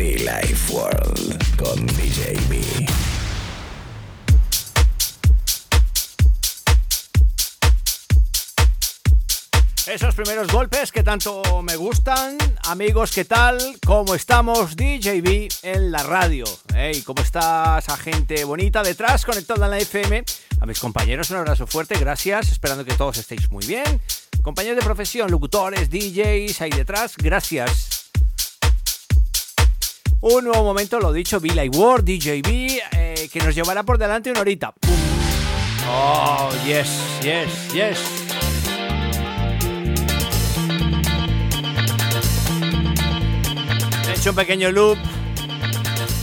Life World con DJ. Esos primeros golpes que tanto me gustan. Amigos, ¿qué tal? ¿Cómo estamos? DJB en la radio. Hey, ¿cómo está esa gente bonita detrás conectada en la FM? A mis compañeros un abrazo fuerte, gracias. Esperando que todos estéis muy bien. Compañeros de profesión, locutores, DJs ahí detrás, gracias. Un nuevo momento, lo dicho, Be Like World, DJB, eh, que nos llevará por delante una horita. Oh, yes, yes, yes. He hecho un pequeño loop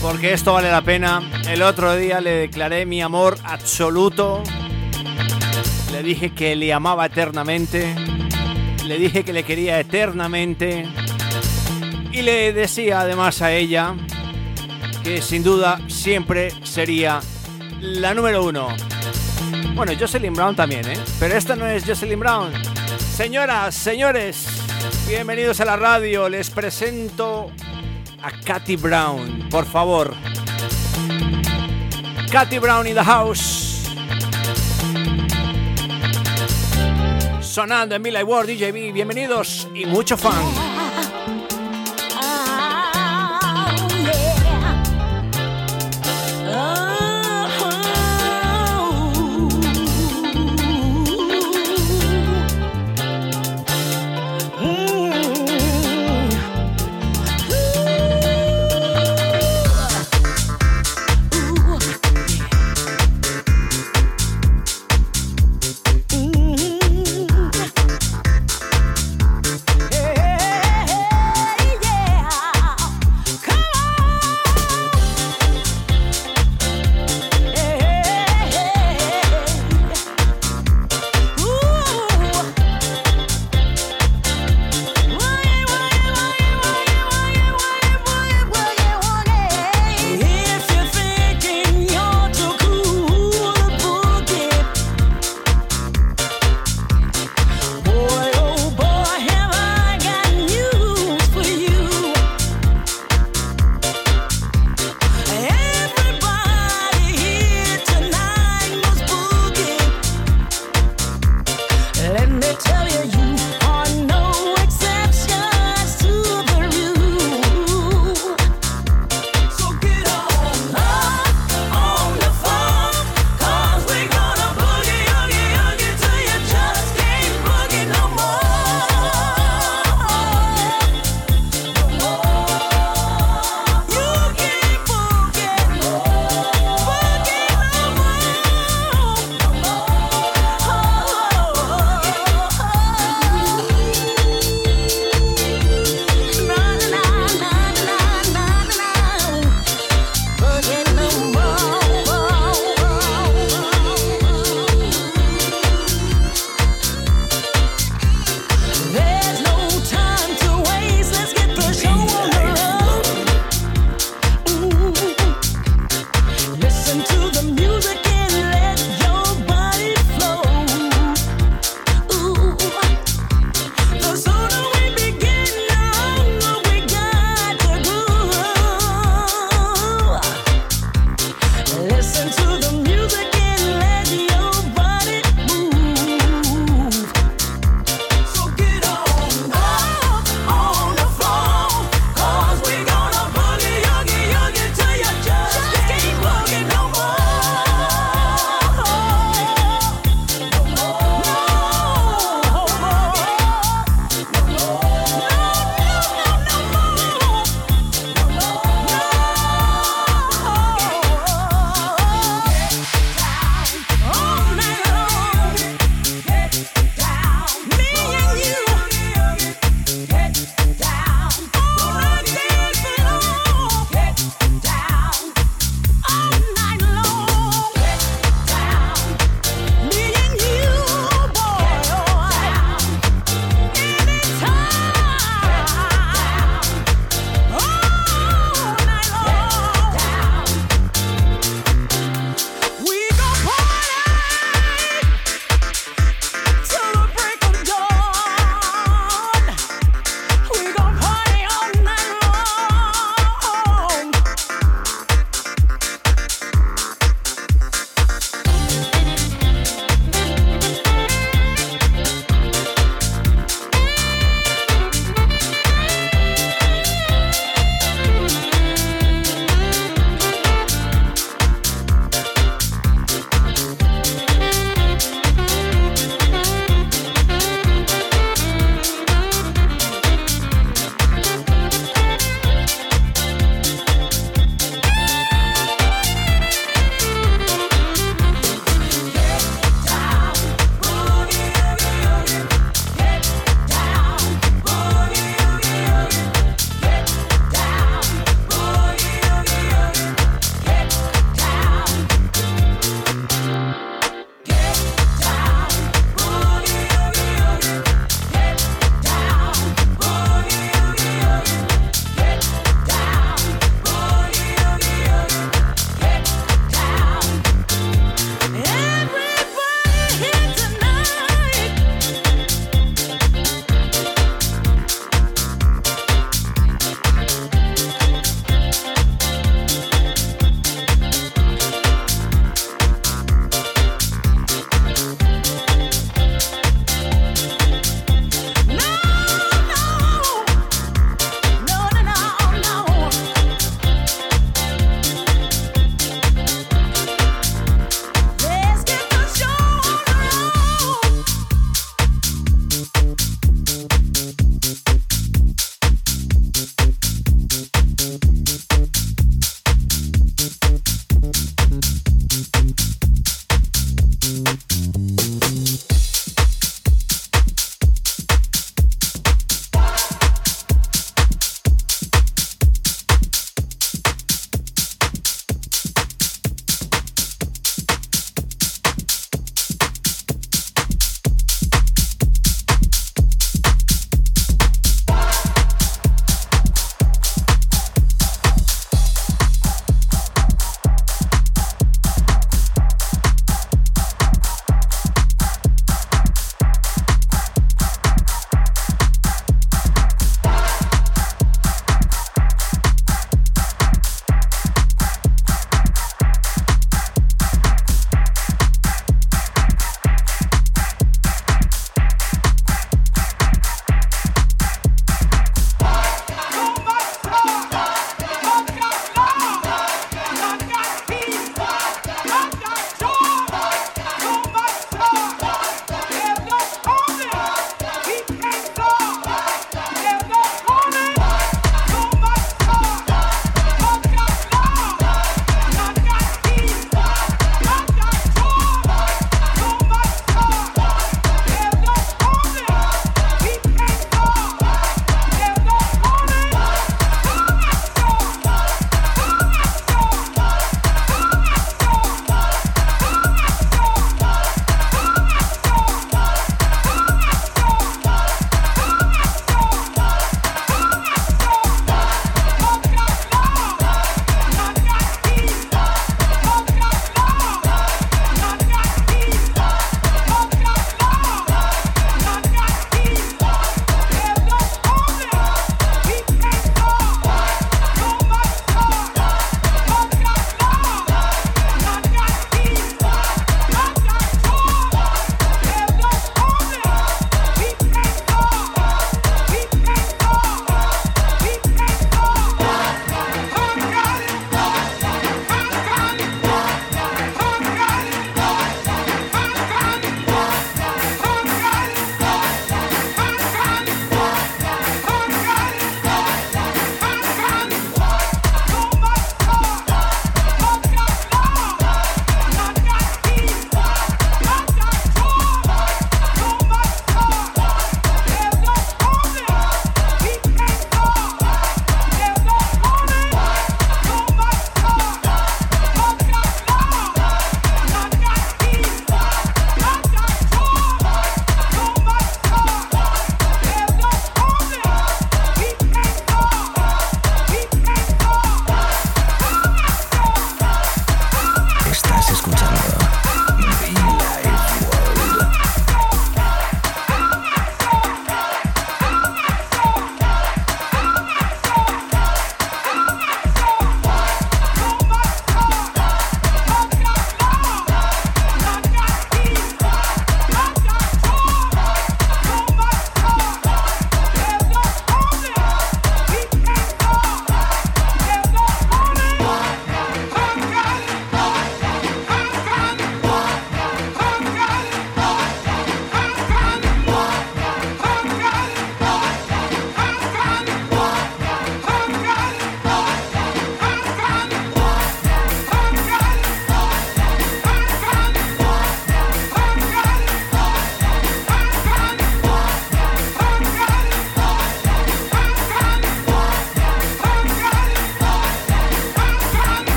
porque esto vale la pena. El otro día le declaré mi amor absoluto. Le dije que le amaba eternamente. Le dije que le quería eternamente. Y le decía además a ella que sin duda siempre sería la número uno. Bueno, Jocelyn Brown también, ¿eh? Pero esta no es Jocelyn Brown. Señoras, señores, bienvenidos a la radio. Les presento a Katy Brown, por favor. Katy Brown in the house. Sonando en Mila World DJB, bienvenidos y mucho fan.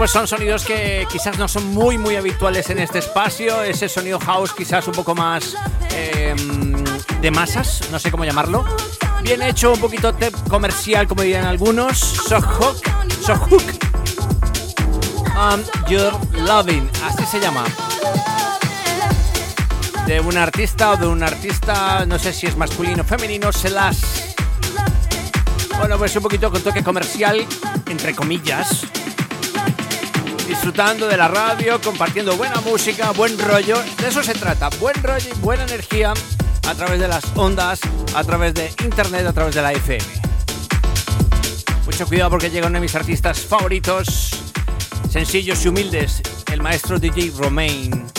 Pues son sonidos que quizás no son muy, muy habituales en este espacio. Ese sonido house quizás un poco más em, de masas, no sé cómo llamarlo. Bien hecho, un poquito comercial, como dirían algunos. Sohook, Sohook. Um, Your Loving, así se llama. De un artista o de un artista, no sé si es masculino o femenino, se las. Bueno, pues un poquito con toque comercial, entre comillas disfrutando de la radio, compartiendo buena música, buen rollo. De eso se trata, buen rollo y buena energía a través de las ondas, a través de internet, a través de la FM. Mucho cuidado porque llega uno de mis artistas favoritos, sencillos y humildes, el maestro DJ Romain.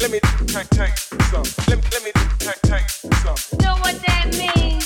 Let me take take some. Let me let me take take some. Know what that means?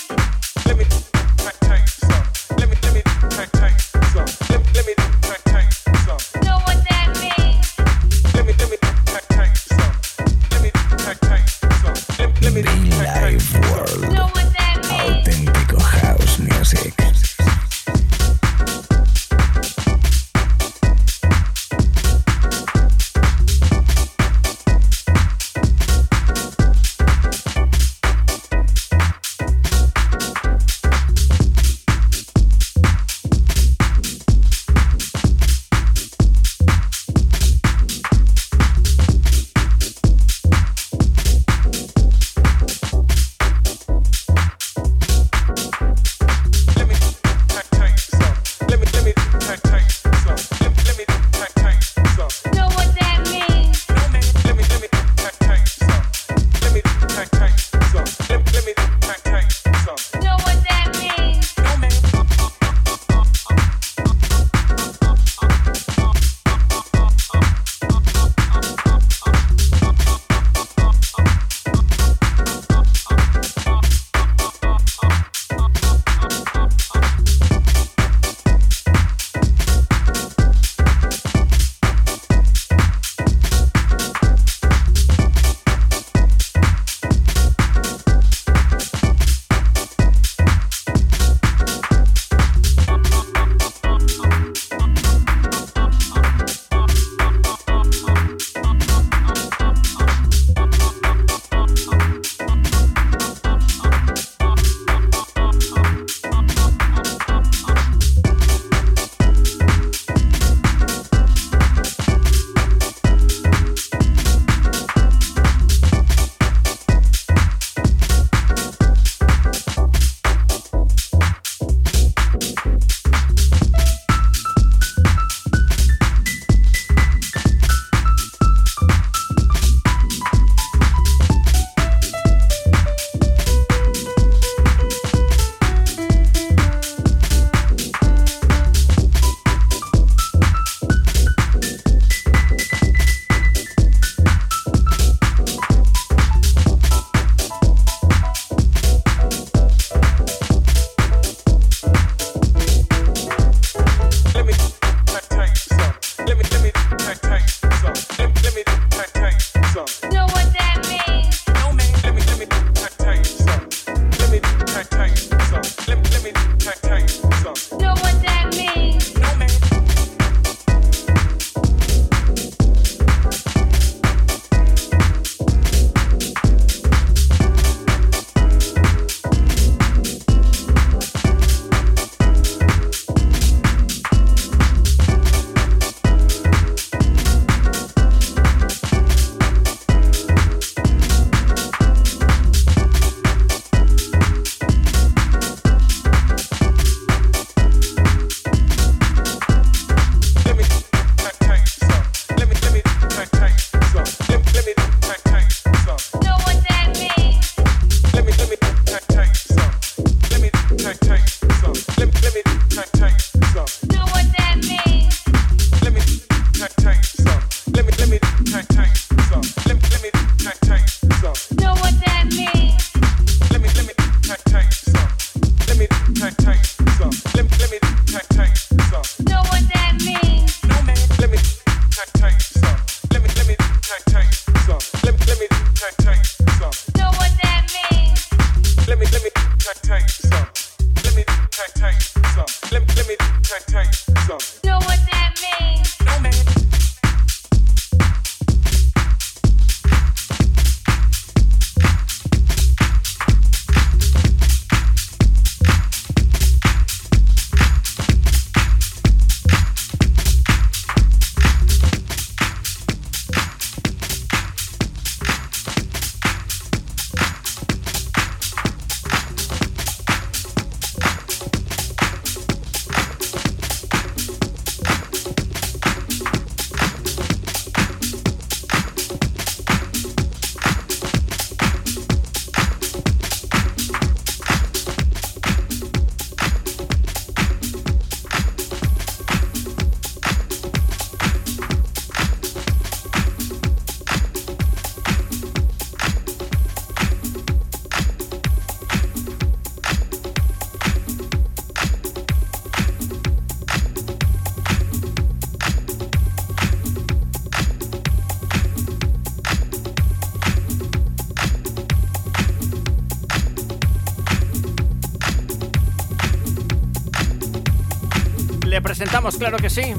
Claro que sí.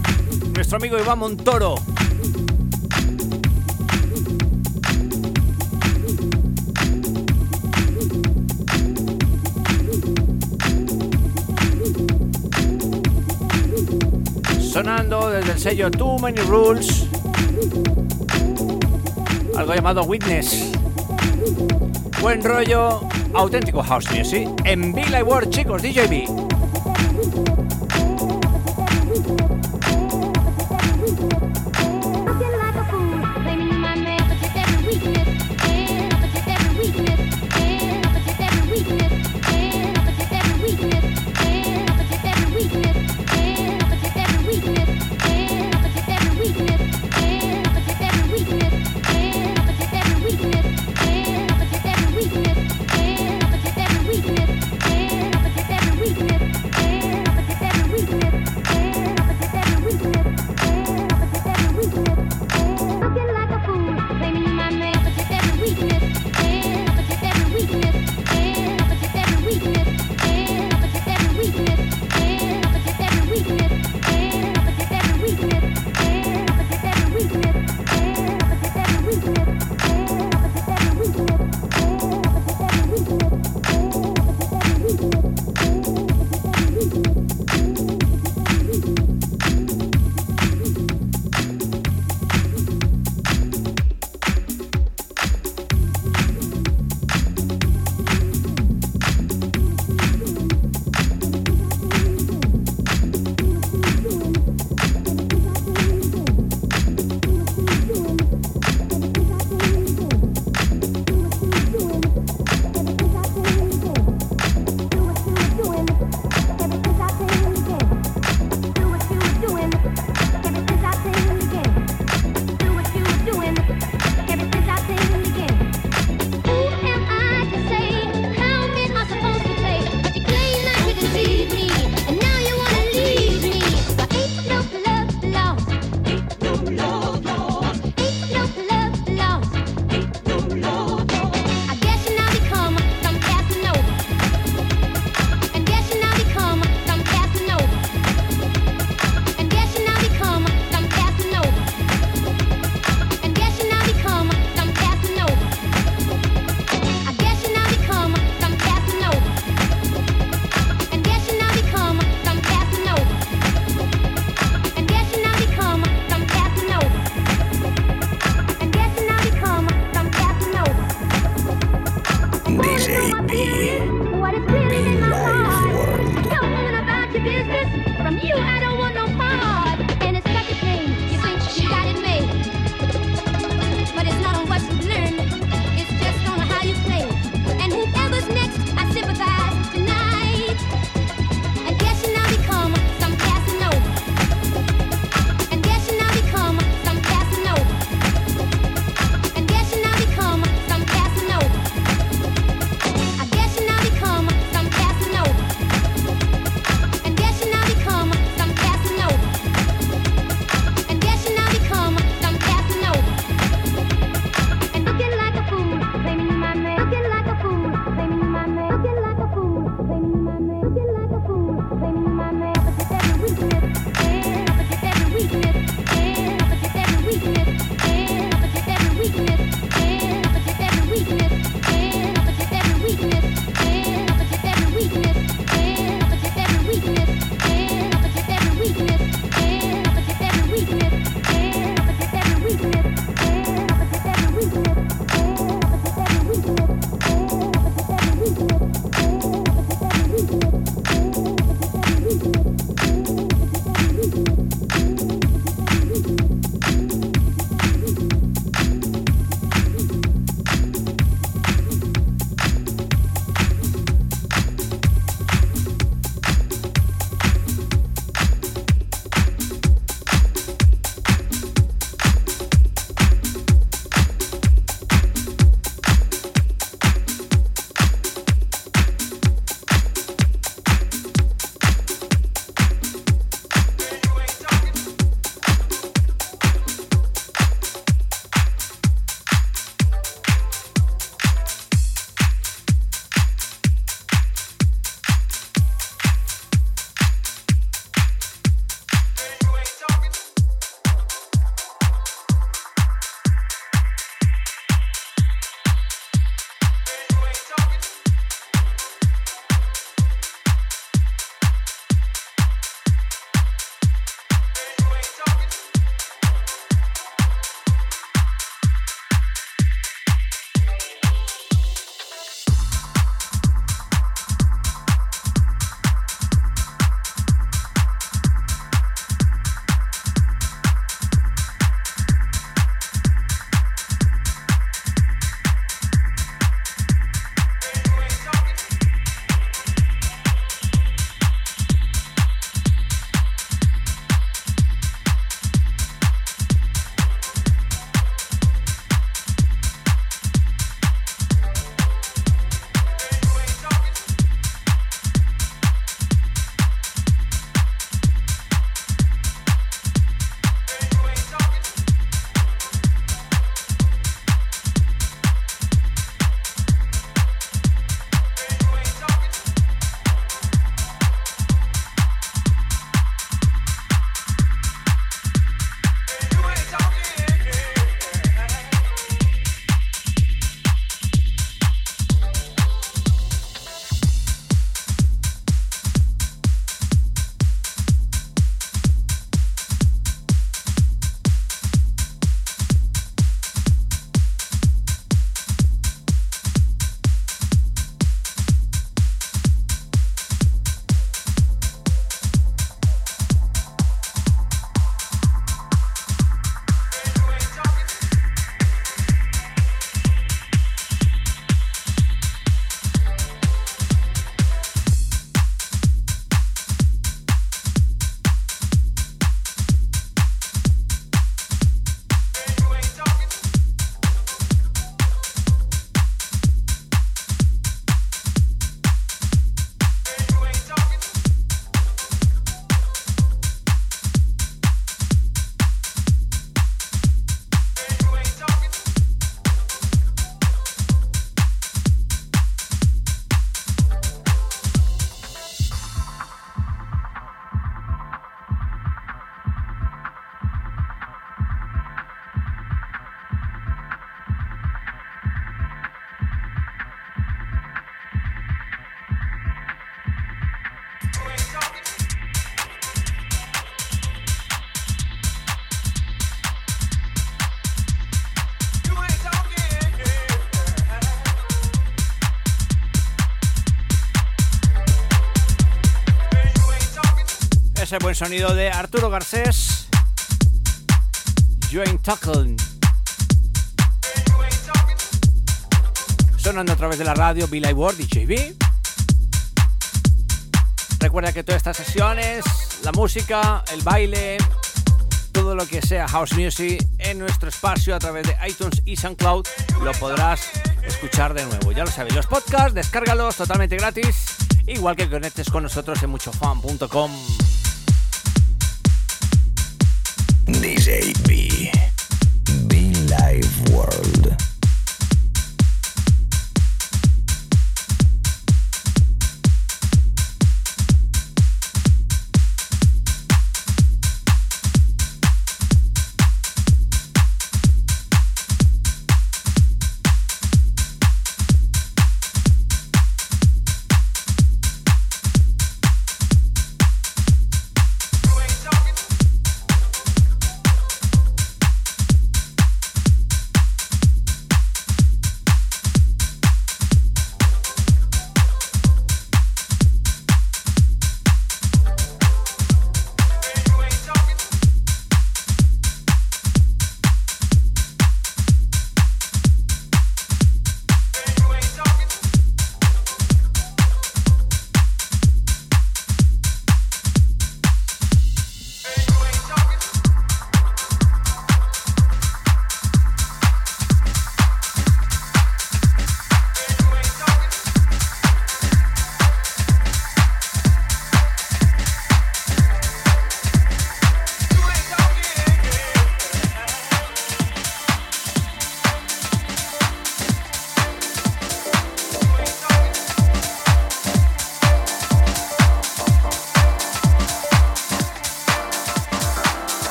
Nuestro amigo Iván Montoro. Sonando desde el sello Too Many Rules. Algo llamado Witness. Buen rollo, auténtico house music. En Villa World, chicos, DJB. Sonido de Arturo Garcés. Ain't talking. Sonando a través de la radio Be Live World DJB. Recuerda que todas estas sesiones, la música, el baile, todo lo que sea house music en nuestro espacio a través de iTunes y SoundCloud lo podrás escuchar de nuevo. Ya lo sabes, los podcasts, descárgalos totalmente gratis, igual que conectes con nosotros en muchofan.com. DJ B. Be Live World.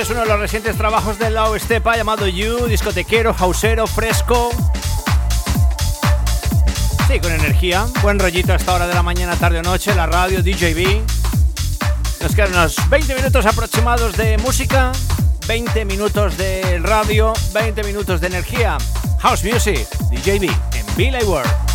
Es uno de los recientes trabajos de Lau Estepa llamado You, discotequero, hausero, fresco. Sí, con energía. Buen rollito a esta hora de la mañana, tarde o noche, la radio, DJB. Nos quedan unos 20 minutos aproximados de música, 20 minutos de radio, 20 minutos de energía. House Music, DJB en Billy World.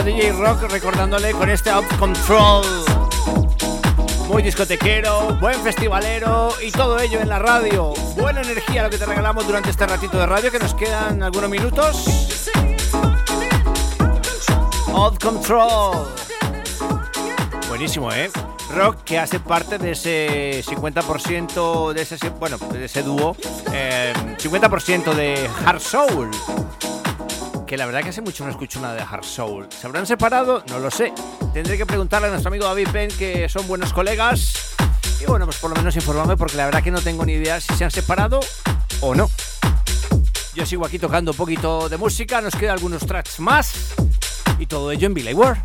DJ Rock recordándole con este Out Control. Muy discotequero, buen festivalero y todo ello en la radio. Buena energía lo que te regalamos durante este ratito de radio que nos quedan algunos minutos. Out Control. Buenísimo, ¿eh? Rock que hace parte de ese 50% de ese, bueno, de ese dúo, 50% eh, de Hard Soul que la verdad que hace mucho no escucho nada de Hard Soul. ¿Se habrán separado? No lo sé. Tendré que preguntarle a nuestro amigo David Penn, que son buenos colegas. Y bueno, pues por lo menos informarme, porque la verdad que no tengo ni idea si se han separado o no. Yo sigo aquí tocando un poquito de música, nos quedan algunos tracks más. Y todo ello en Billy Ward.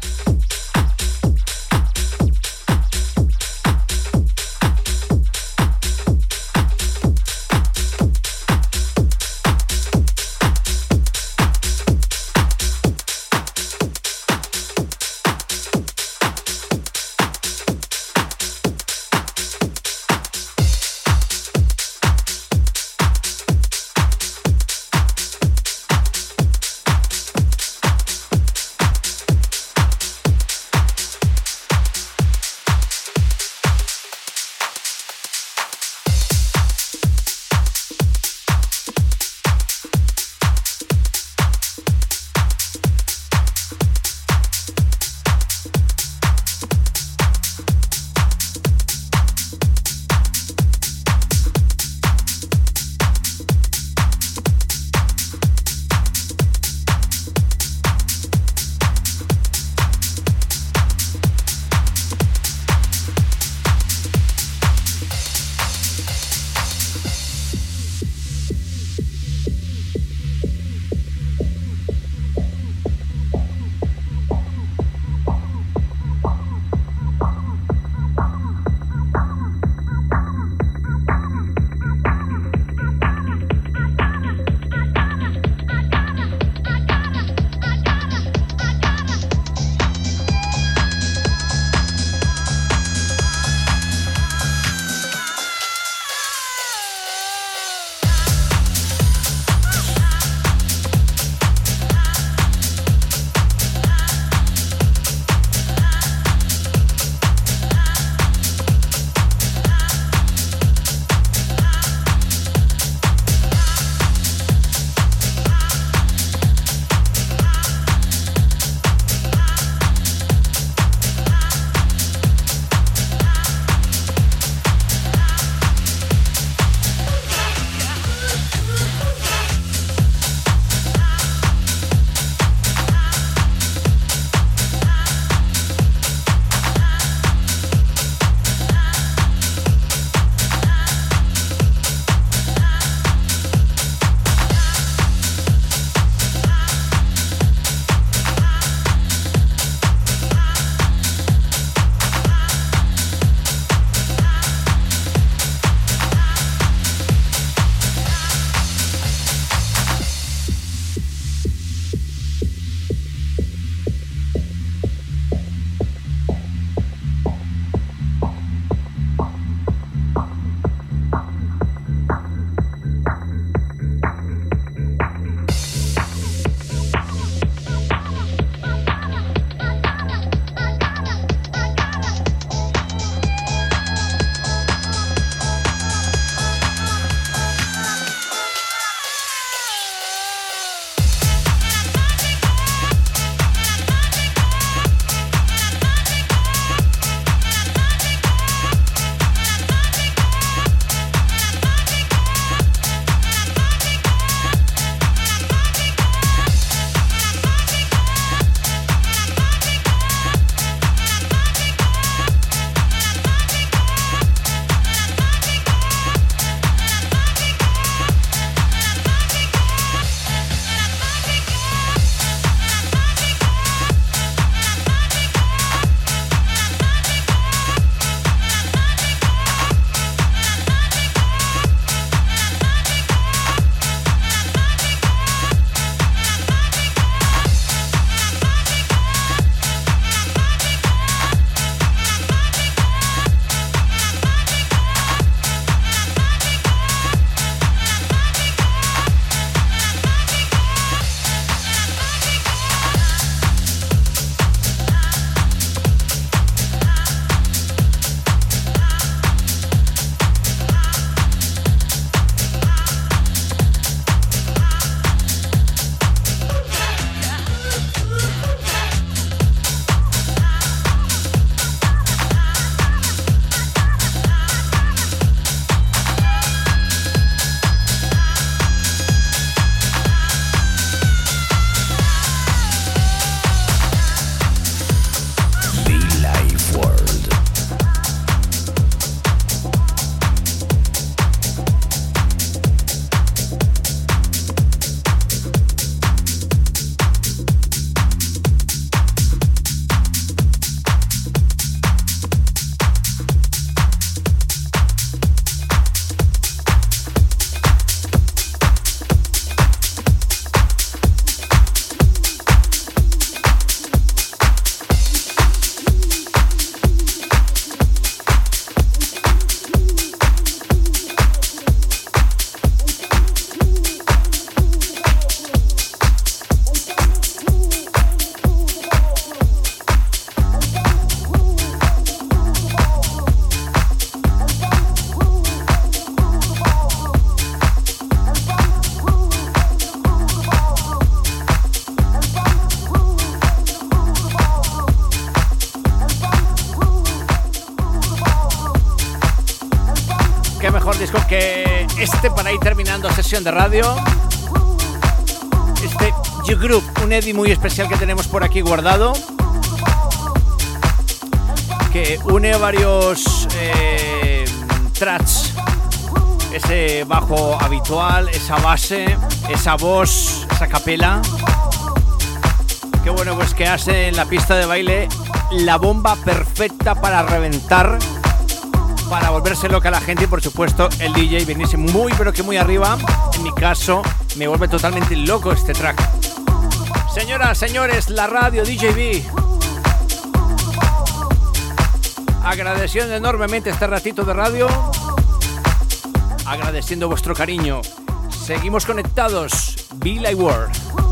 De radio, este You-Group, un Eddie muy especial que tenemos por aquí guardado, que une varios eh, tracks, ese bajo habitual, esa base, esa voz, esa capela. Qué bueno pues que hace en la pista de baile la bomba perfecta para reventar para volverse loca la gente y por supuesto el DJ venirse muy pero que muy arriba. En mi caso me vuelve totalmente loco este track. Señoras, señores, la radio DJB. Agradeciendo enormemente este ratito de radio. Agradeciendo vuestro cariño. Seguimos conectados. Be Like World.